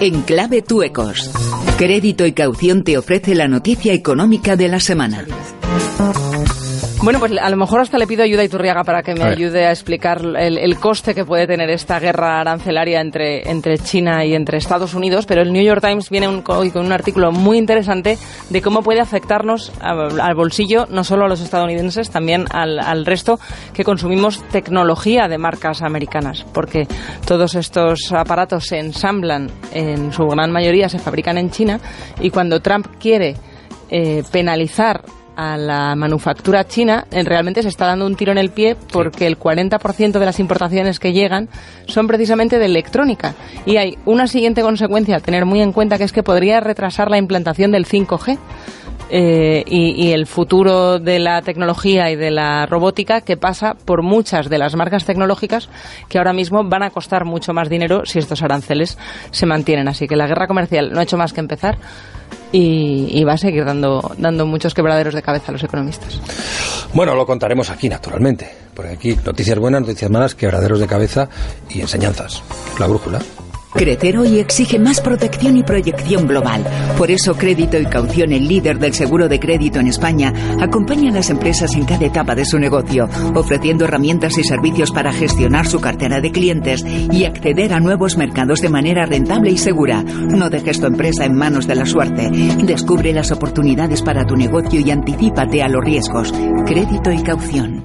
En clave Tuecos. Crédito y caución te ofrece la noticia económica de la semana. Bueno, pues a lo mejor hasta le pido ayuda a Iturriaga para que me ayude a explicar el, coste que puede tener esta guerra arancelaria entre, entre China y entre Estados Unidos, pero el New York Times viene hoy con un artículo muy interesante de cómo puede afectarnos al, bolsillo, no solo a los estadounidenses, también al, al resto que consumimos tecnología de marcas americanas, porque todos estos aparatos se ensamblan, en su gran mayoría se fabrican en China, y cuando Trump quiere eh, penalizar a la manufactura china, realmente se está dando un tiro en el pie porque el 40% de las importaciones que llegan son precisamente de electrónica. Y hay una siguiente consecuencia a tener muy en cuenta que es que podría retrasar la implantación del 5G. Eh, y, el futuro de la tecnología y de la robótica que pasa por muchas de las marcas tecnológicas que ahora mismo van a costar mucho más dinero si estos aranceles se mantienen. Así que la guerra comercial no ha hecho más que empezar y, va a seguir dando, dando muchos quebraderos de cabeza a los economistas. Bueno, lo contaremos aquí, naturalmente, porque aquí noticias buenas, noticias malas, quebraderos de cabeza y enseñanzas. La brújula. Crecer hoy exige más protección y proyección global. Por eso Crédito y Caución, el líder del seguro de crédito en España, acompaña a las empresas en cada etapa de su negocio, ofreciendo herramientas y servicios para gestionar su cartera de clientes y acceder a nuevos mercados de manera rentable y segura. No dejes tu empresa en manos de la suerte. Descubre las oportunidades para tu negocio y anticípate a los riesgos. Crédito y Caución.